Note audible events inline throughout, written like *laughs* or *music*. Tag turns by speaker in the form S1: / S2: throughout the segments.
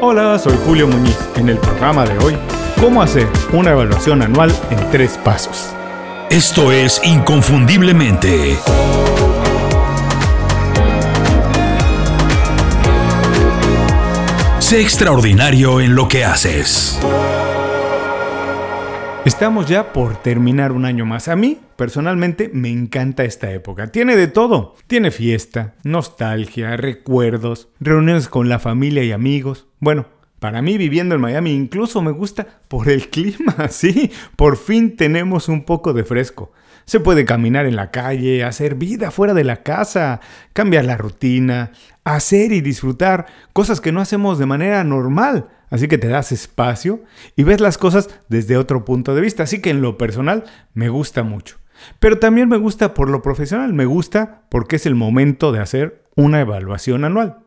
S1: Hola, soy Julio Muñiz. En el programa de hoy, ¿cómo hacer una evaluación anual en tres pasos?
S2: Esto es Inconfundiblemente. Sé extraordinario en lo que haces.
S1: Estamos ya por terminar un año más. A mí, personalmente, me encanta esta época. Tiene de todo. Tiene fiesta, nostalgia, recuerdos, reuniones con la familia y amigos. Bueno, para mí viviendo en Miami incluso me gusta por el *laughs* clima, sí, por fin tenemos un poco de fresco. Se puede caminar en la calle, hacer vida fuera de la casa, cambiar la rutina, hacer y disfrutar cosas que no hacemos de manera normal. Así que te das espacio y ves las cosas desde otro punto de vista. Así que en lo personal me gusta mucho. Pero también me gusta por lo profesional. Me gusta porque es el momento de hacer una evaluación anual.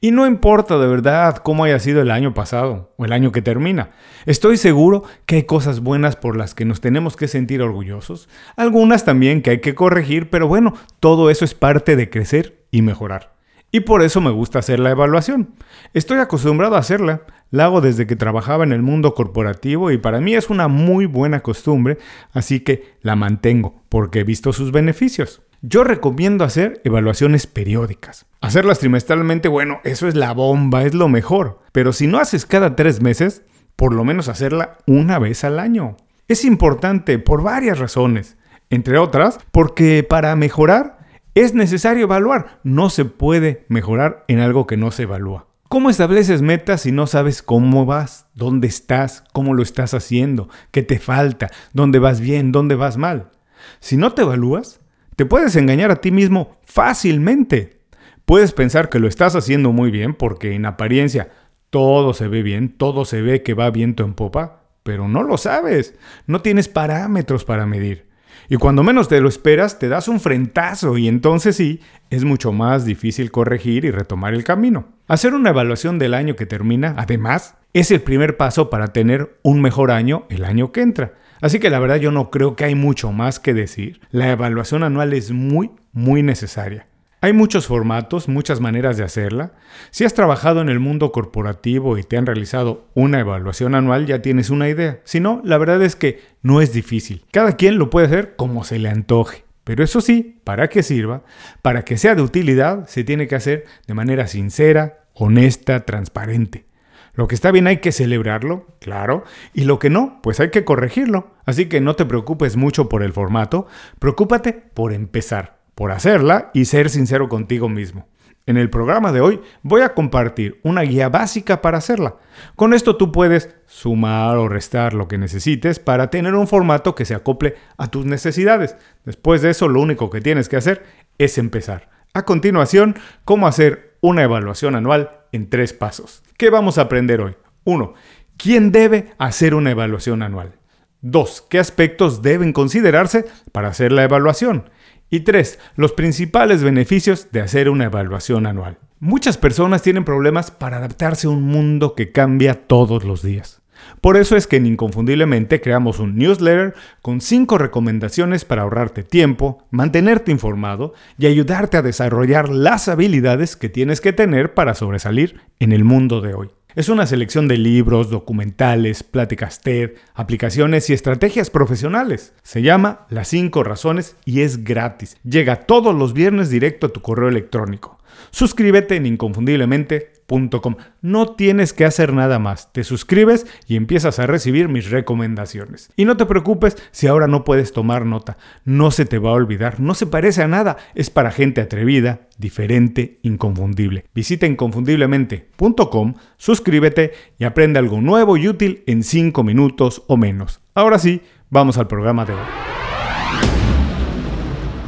S1: Y no importa de verdad cómo haya sido el año pasado o el año que termina. Estoy seguro que hay cosas buenas por las que nos tenemos que sentir orgullosos, algunas también que hay que corregir, pero bueno, todo eso es parte de crecer y mejorar. Y por eso me gusta hacer la evaluación. Estoy acostumbrado a hacerla, la hago desde que trabajaba en el mundo corporativo y para mí es una muy buena costumbre, así que la mantengo porque he visto sus beneficios. Yo recomiendo hacer evaluaciones periódicas. Hacerlas trimestralmente, bueno, eso es la bomba, es lo mejor. Pero si no haces cada tres meses, por lo menos hacerla una vez al año. Es importante por varias razones. Entre otras, porque para mejorar es necesario evaluar. No se puede mejorar en algo que no se evalúa. ¿Cómo estableces metas si no sabes cómo vas, dónde estás, cómo lo estás haciendo, qué te falta, dónde vas bien, dónde vas mal? Si no te evalúas, te puedes engañar a ti mismo fácilmente. Puedes pensar que lo estás haciendo muy bien porque en apariencia todo se ve bien, todo se ve que va viento en popa, pero no lo sabes. No tienes parámetros para medir. Y cuando menos te lo esperas, te das un frentazo y entonces sí, es mucho más difícil corregir y retomar el camino. Hacer una evaluación del año que termina, además, es el primer paso para tener un mejor año el año que entra. Así que la verdad yo no creo que hay mucho más que decir. La evaluación anual es muy, muy necesaria. Hay muchos formatos, muchas maneras de hacerla. Si has trabajado en el mundo corporativo y te han realizado una evaluación anual, ya tienes una idea. Si no, la verdad es que no es difícil. Cada quien lo puede hacer como se le antoje. Pero eso sí, para que sirva, para que sea de utilidad, se tiene que hacer de manera sincera, honesta, transparente. Lo que está bien hay que celebrarlo, claro, y lo que no, pues hay que corregirlo. Así que no te preocupes mucho por el formato, preocúpate por empezar, por hacerla y ser sincero contigo mismo. En el programa de hoy voy a compartir una guía básica para hacerla. Con esto tú puedes sumar o restar lo que necesites para tener un formato que se acople a tus necesidades. Después de eso lo único que tienes que hacer es empezar. A continuación, cómo hacer una evaluación anual en tres pasos. ¿Qué vamos a aprender hoy? 1. ¿Quién debe hacer una evaluación anual? 2. ¿Qué aspectos deben considerarse para hacer la evaluación? Y 3. Los principales beneficios de hacer una evaluación anual. Muchas personas tienen problemas para adaptarse a un mundo que cambia todos los días. Por eso es que en Inconfundiblemente creamos un newsletter con 5 recomendaciones para ahorrarte tiempo, mantenerte informado y ayudarte a desarrollar las habilidades que tienes que tener para sobresalir en el mundo de hoy. Es una selección de libros, documentales, pláticas TED, aplicaciones y estrategias profesionales. Se llama Las 5 razones y es gratis. Llega todos los viernes directo a tu correo electrónico. Suscríbete en inconfundiblemente.com. No tienes que hacer nada más. Te suscribes y empiezas a recibir mis recomendaciones. Y no te preocupes si ahora no puedes tomar nota. No se te va a olvidar. No se parece a nada. Es para gente atrevida, diferente, inconfundible. Visita inconfundiblemente.com, suscríbete y aprende algo nuevo y útil en 5 minutos o menos. Ahora sí, vamos al programa de hoy.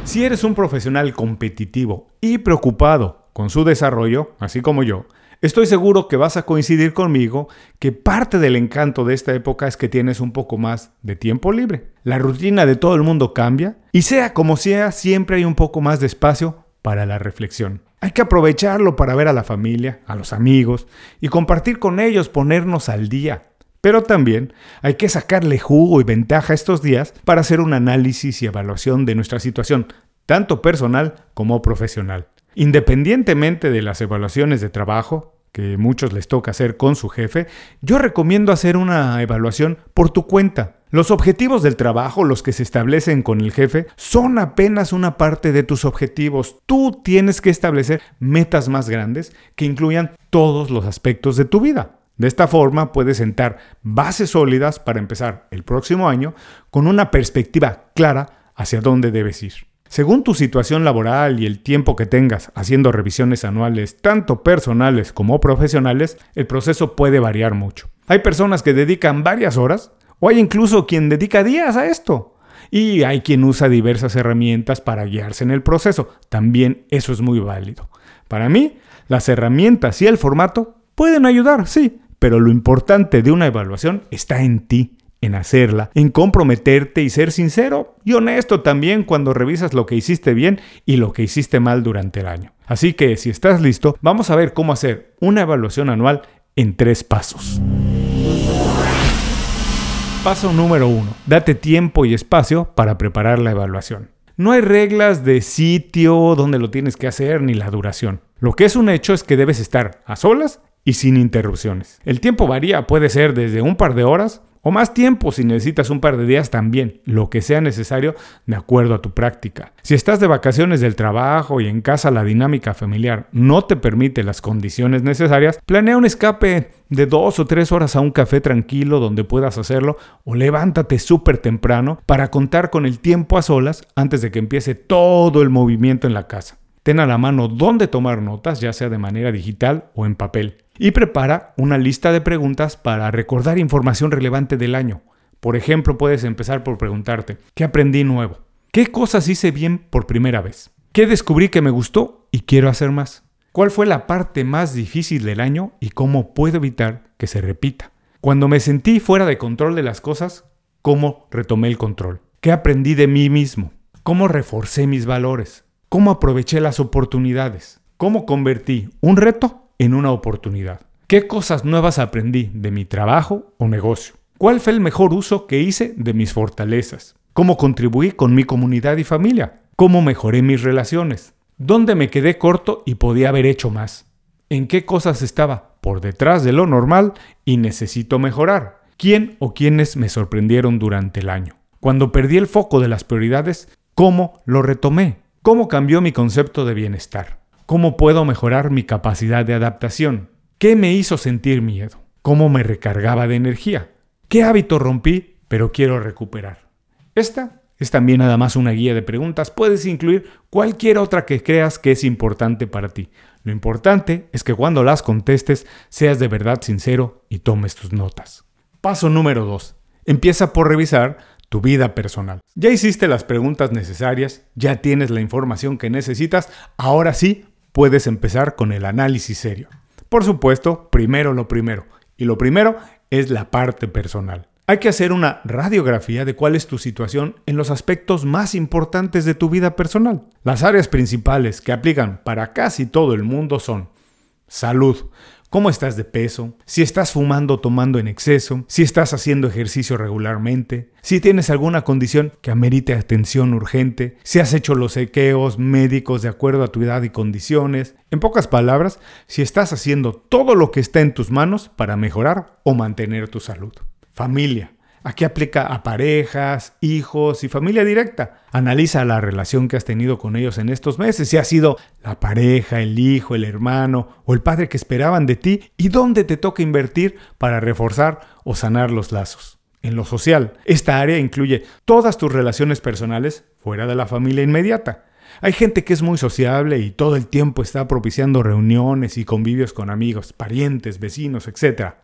S1: Si eres un profesional competitivo y preocupado con su desarrollo, así como yo, estoy seguro que vas a coincidir conmigo que parte del encanto de esta época es que tienes un poco más de tiempo libre. La rutina de todo el mundo cambia y sea como sea, siempre hay un poco más de espacio para la reflexión. Hay que aprovecharlo para ver a la familia, a los amigos y compartir con ellos, ponernos al día. Pero también hay que sacarle jugo y ventaja estos días para hacer un análisis y evaluación de nuestra situación, tanto personal como profesional. Independientemente de las evaluaciones de trabajo, que muchos les toca hacer con su jefe, yo recomiendo hacer una evaluación por tu cuenta. Los objetivos del trabajo, los que se establecen con el jefe, son apenas una parte de tus objetivos. Tú tienes que establecer metas más grandes que incluyan todos los aspectos de tu vida. De esta forma puedes sentar bases sólidas para empezar el próximo año con una perspectiva clara hacia dónde debes ir. Según tu situación laboral y el tiempo que tengas haciendo revisiones anuales, tanto personales como profesionales, el proceso puede variar mucho. Hay personas que dedican varias horas o hay incluso quien dedica días a esto. Y hay quien usa diversas herramientas para guiarse en el proceso. También eso es muy válido. Para mí, las herramientas y el formato pueden ayudar, sí, pero lo importante de una evaluación está en ti, en hacerla, en comprometerte y ser sincero y honesto también cuando revisas lo que hiciste bien y lo que hiciste mal durante el año. Así que si estás listo, vamos a ver cómo hacer una evaluación anual en tres pasos. Paso número uno. Date tiempo y espacio para preparar la evaluación. No hay reglas de sitio donde lo tienes que hacer ni la duración. Lo que es un hecho es que debes estar a solas y sin interrupciones. El tiempo varía, puede ser desde un par de horas o más tiempo si necesitas un par de días también, lo que sea necesario de acuerdo a tu práctica. Si estás de vacaciones del trabajo y en casa la dinámica familiar no te permite las condiciones necesarias, planea un escape de dos o tres horas a un café tranquilo donde puedas hacerlo o levántate súper temprano para contar con el tiempo a solas antes de que empiece todo el movimiento en la casa. Ten a la mano dónde tomar notas, ya sea de manera digital o en papel. Y prepara una lista de preguntas para recordar información relevante del año. Por ejemplo, puedes empezar por preguntarte, ¿qué aprendí nuevo? ¿Qué cosas hice bien por primera vez? ¿Qué descubrí que me gustó y quiero hacer más? ¿Cuál fue la parte más difícil del año y cómo puedo evitar que se repita? Cuando me sentí fuera de control de las cosas, ¿cómo retomé el control? ¿Qué aprendí de mí mismo? ¿Cómo reforcé mis valores? cómo aproveché las oportunidades, cómo convertí un reto en una oportunidad, qué cosas nuevas aprendí de mi trabajo o negocio, cuál fue el mejor uso que hice de mis fortalezas, cómo contribuí con mi comunidad y familia, cómo mejoré mis relaciones, dónde me quedé corto y podía haber hecho más, en qué cosas estaba por detrás de lo normal y necesito mejorar, quién o quiénes me sorprendieron durante el año. Cuando perdí el foco de las prioridades, ¿cómo lo retomé? ¿Cómo cambió mi concepto de bienestar? ¿Cómo puedo mejorar mi capacidad de adaptación? ¿Qué me hizo sentir miedo? ¿Cómo me recargaba de energía? ¿Qué hábito rompí pero quiero recuperar? Esta es también nada más una guía de preguntas. Puedes incluir cualquier otra que creas que es importante para ti. Lo importante es que cuando las contestes seas de verdad sincero y tomes tus notas. Paso número 2. Empieza por revisar tu vida personal. Ya hiciste las preguntas necesarias, ya tienes la información que necesitas, ahora sí puedes empezar con el análisis serio. Por supuesto, primero lo primero, y lo primero es la parte personal. Hay que hacer una radiografía de cuál es tu situación en los aspectos más importantes de tu vida personal. Las áreas principales que aplican para casi todo el mundo son salud, cómo estás de peso, si estás fumando o tomando en exceso, si estás haciendo ejercicio regularmente, si tienes alguna condición que amerite atención urgente, si has hecho los sequeos médicos de acuerdo a tu edad y condiciones. En pocas palabras, si estás haciendo todo lo que está en tus manos para mejorar o mantener tu salud. Familia. Aquí aplica a parejas, hijos y familia directa. Analiza la relación que has tenido con ellos en estos meses, si ha sido la pareja, el hijo, el hermano o el padre que esperaban de ti y dónde te toca invertir para reforzar o sanar los lazos. En lo social, esta área incluye todas tus relaciones personales fuera de la familia inmediata hay gente que es muy sociable y todo el tiempo está propiciando reuniones y convivios con amigos, parientes, vecinos, etc.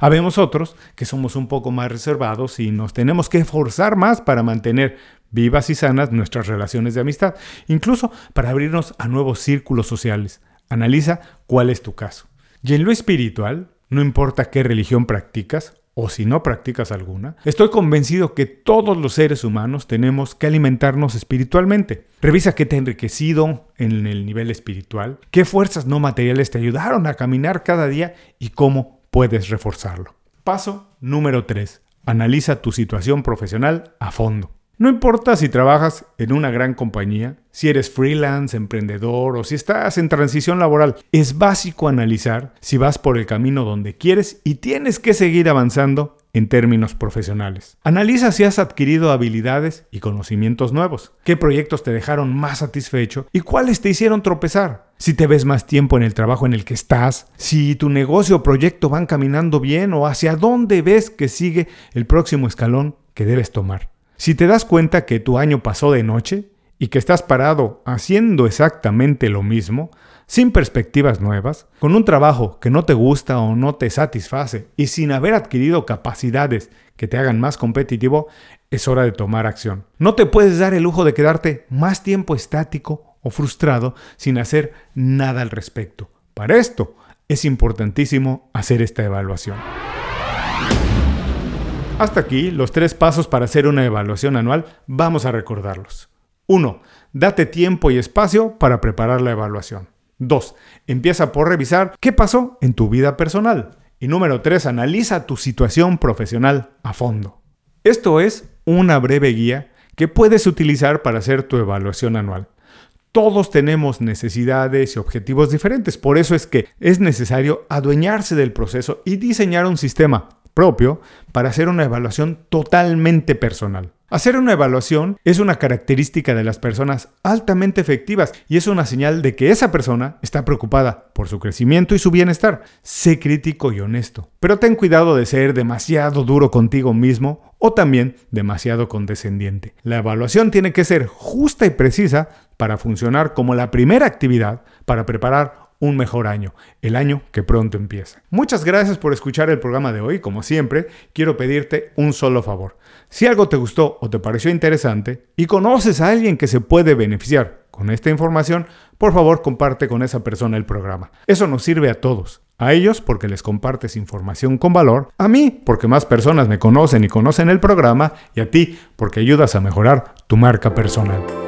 S1: Habemos otros que somos un poco más reservados y nos tenemos que esforzar más para mantener vivas y sanas nuestras relaciones de amistad, incluso para abrirnos a nuevos círculos sociales. Analiza cuál es tu caso. Y en lo espiritual, no importa qué religión practicas, o si no practicas alguna, estoy convencido que todos los seres humanos tenemos que alimentarnos espiritualmente. Revisa qué te ha enriquecido en el nivel espiritual, qué fuerzas no materiales te ayudaron a caminar cada día y cómo puedes reforzarlo. Paso número 3. Analiza tu situación profesional a fondo. No importa si trabajas en una gran compañía, si eres freelance, emprendedor o si estás en transición laboral, es básico analizar si vas por el camino donde quieres y tienes que seguir avanzando en términos profesionales. Analiza si has adquirido habilidades y conocimientos nuevos, qué proyectos te dejaron más satisfecho y cuáles te hicieron tropezar. Si te ves más tiempo en el trabajo en el que estás, si tu negocio o proyecto van caminando bien o hacia dónde ves que sigue el próximo escalón que debes tomar. Si te das cuenta que tu año pasó de noche y que estás parado haciendo exactamente lo mismo, sin perspectivas nuevas, con un trabajo que no te gusta o no te satisface y sin haber adquirido capacidades que te hagan más competitivo, es hora de tomar acción. No te puedes dar el lujo de quedarte más tiempo estático o frustrado sin hacer nada al respecto. Para esto es importantísimo hacer esta evaluación. Hasta aquí los tres pasos para hacer una evaluación anual, vamos a recordarlos. 1. Date tiempo y espacio para preparar la evaluación. 2. Empieza por revisar qué pasó en tu vida personal. Y número 3. Analiza tu situación profesional a fondo. Esto es una breve guía que puedes utilizar para hacer tu evaluación anual. Todos tenemos necesidades y objetivos diferentes, por eso es que es necesario adueñarse del proceso y diseñar un sistema propio para hacer una evaluación totalmente personal. Hacer una evaluación es una característica de las personas altamente efectivas y es una señal de que esa persona está preocupada por su crecimiento y su bienestar. Sé crítico y honesto, pero ten cuidado de ser demasiado duro contigo mismo o también demasiado condescendiente. La evaluación tiene que ser justa y precisa para funcionar como la primera actividad para preparar un mejor año, el año que pronto empieza. Muchas gracias por escuchar el programa de hoy. Como siempre, quiero pedirte un solo favor. Si algo te gustó o te pareció interesante y conoces a alguien que se puede beneficiar con esta información, por favor comparte con esa persona el programa. Eso nos sirve a todos. A ellos porque les compartes información con valor, a mí porque más personas me conocen y conocen el programa y a ti porque ayudas a mejorar tu marca personal.